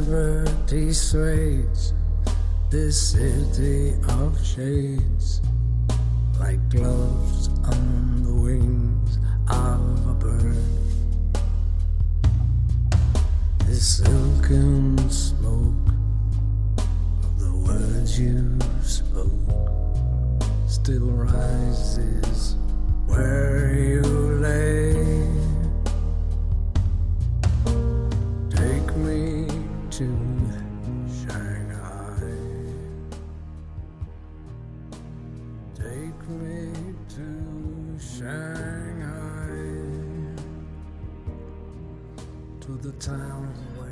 liberty sways this city of shades like gloves on the wings of a bird. This silken smoke of the words you spoke still rises where you lay.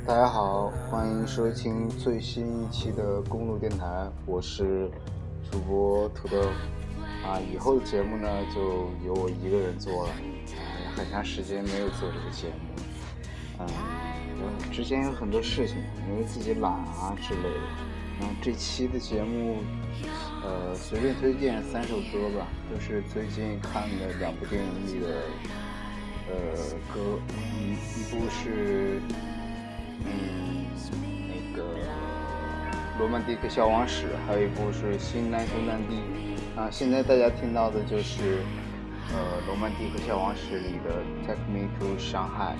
大家好，欢迎收听最新一期的公路电台，我是主播土豆。啊，以后的节目呢，就由我一个人做了，啊，很长时间没有做这个节目，嗯，之前有很多事情，因为自己懒啊之类的，然后这期的节目，呃，随便推荐三首歌吧，都是最近看的两部电影里的，呃，歌，一一部是，嗯，那个《罗曼蒂克消亡史》，还有一部是《新难兄难弟》。啊，现在大家听到的就是，呃，《罗曼蒂克消亡史》里的《Take Me to Shanghai》。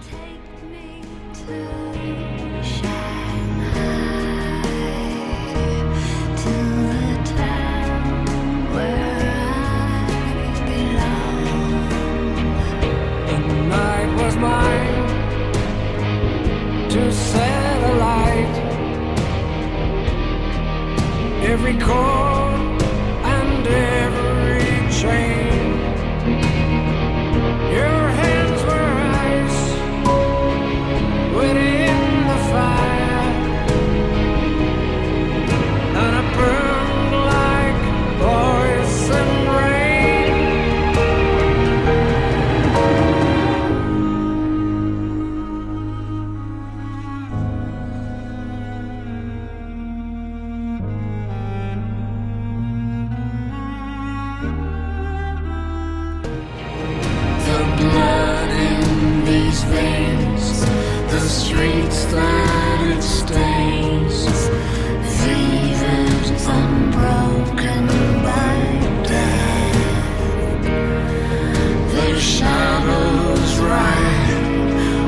Shadows ride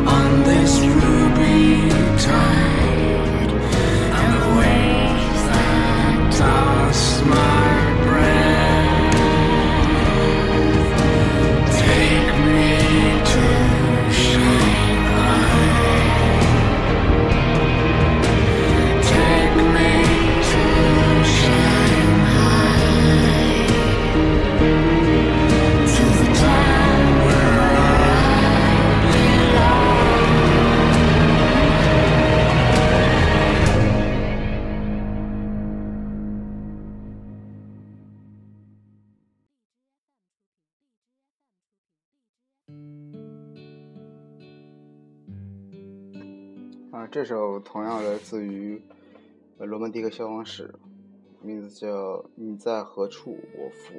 on this ruby tide, 啊，这首同样来自于《罗曼蒂克消亡史》，名字叫《你在何处，我父》。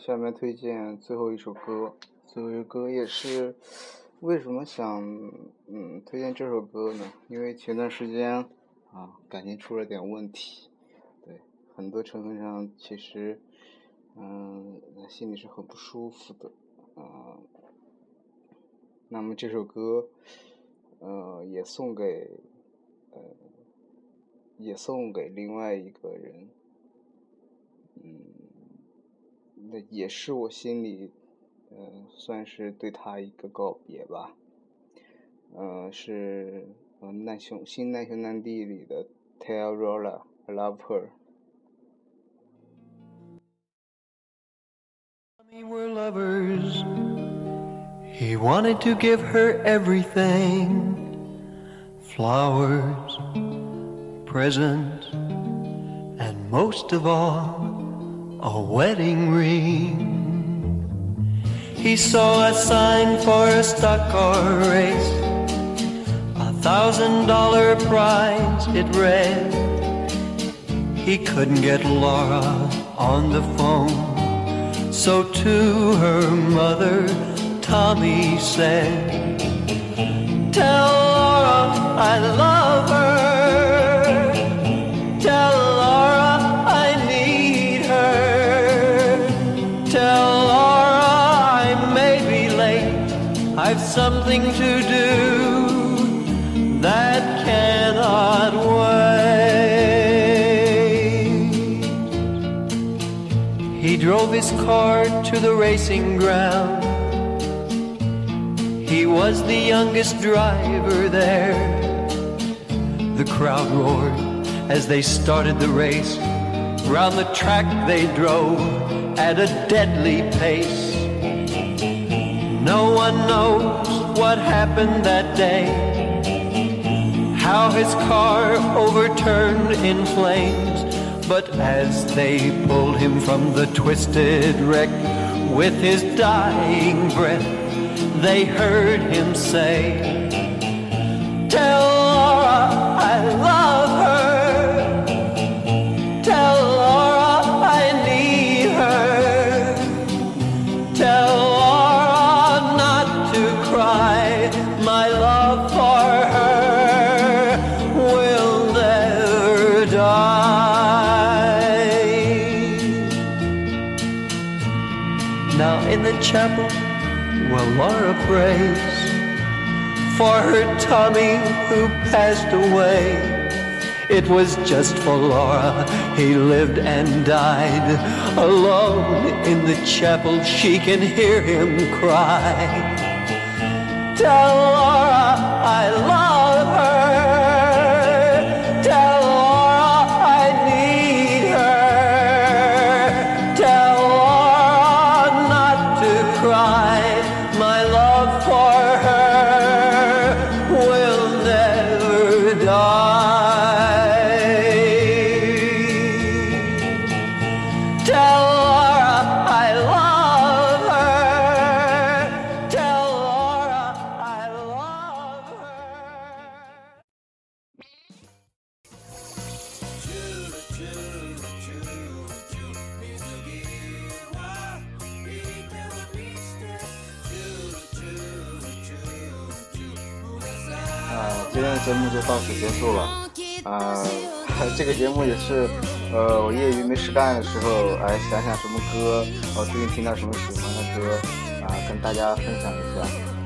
下面推荐最后一首歌，最后一首歌也是为什么想嗯推荐这首歌呢？因为前段时间啊感情出了点问题，对，很多成分上其实嗯心里是很不舒服的，啊，那么这首歌呃也送给呃也送给另外一个人，嗯。那也是我心里，嗯、呃，算是对他一个告别吧。嗯、呃，是呃难兄新难兄难弟里的 Tell Laura I love her。We were lovers. He wanted to give her everything flowers, presents, and most of all, a wedding ring. He saw a sign for a stock car race, a thousand dollar prize, it read. He couldn't get Laura on the phone. So to her mother, Tommy said, Tell Laura I love something to do that cannot wait. He drove his car to the racing ground. He was the youngest driver there. The crowd roared as they started the race. Round the track they drove at a deadly pace. No one knows what happened that day. How his car overturned in flames. But as they pulled him from the twisted wreck with his dying breath, they heard him say, Tell Laura I love My love for her will never die. Now in the chapel, where Laura prays for her Tommy who passed away. It was just for Laura he lived and died. Alone in the chapel, she can hear him cry. Tell Laura I love her. Tell Laura I need her. Tell Laura not to cry. My love for her will never die. 啊，今天的节目就到此结束了。啊，这个节目也是，呃，我业余没事干的时候，哎，想想什么歌，我最近听到什么喜欢的歌，啊，跟大家分享一下。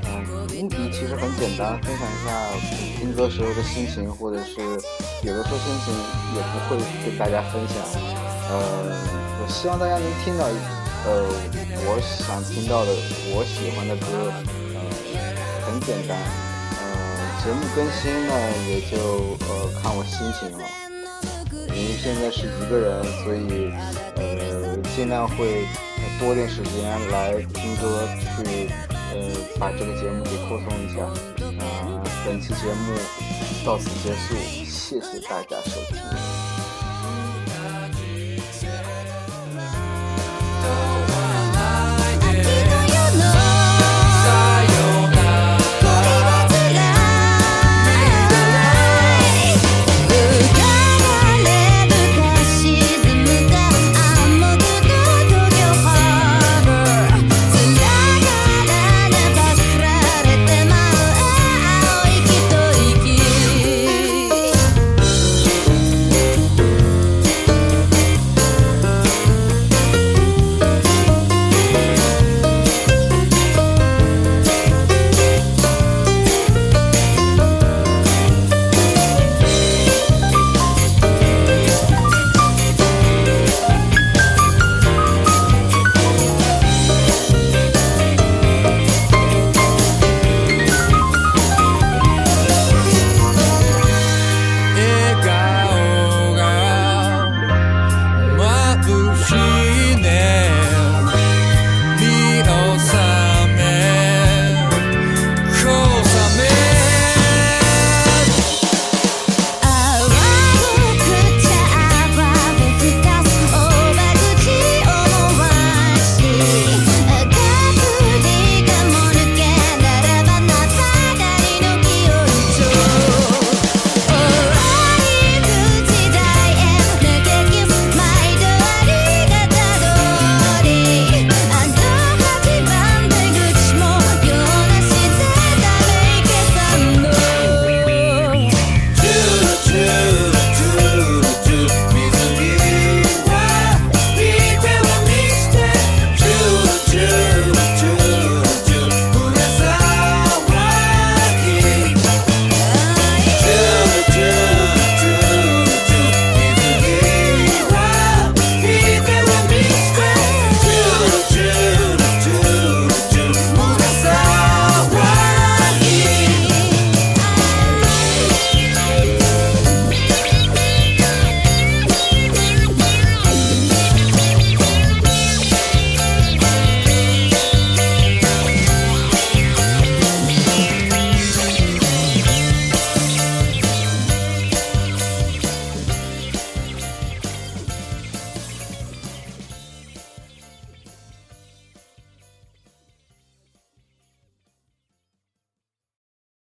嗯，目的其实很简单，分享一下听歌时候的心情，或者是有的时候心情也不会跟大家分享。呃，我希望大家能听到，呃，我想听到的，我喜欢的歌，呃，很简单。节目更新呢，也就呃看我心情了。因为现在是一个人，所以呃尽量会多点时间来听歌，去呃把这个节目给扩充一下。啊、本期节目到此结束，谢谢大家收听。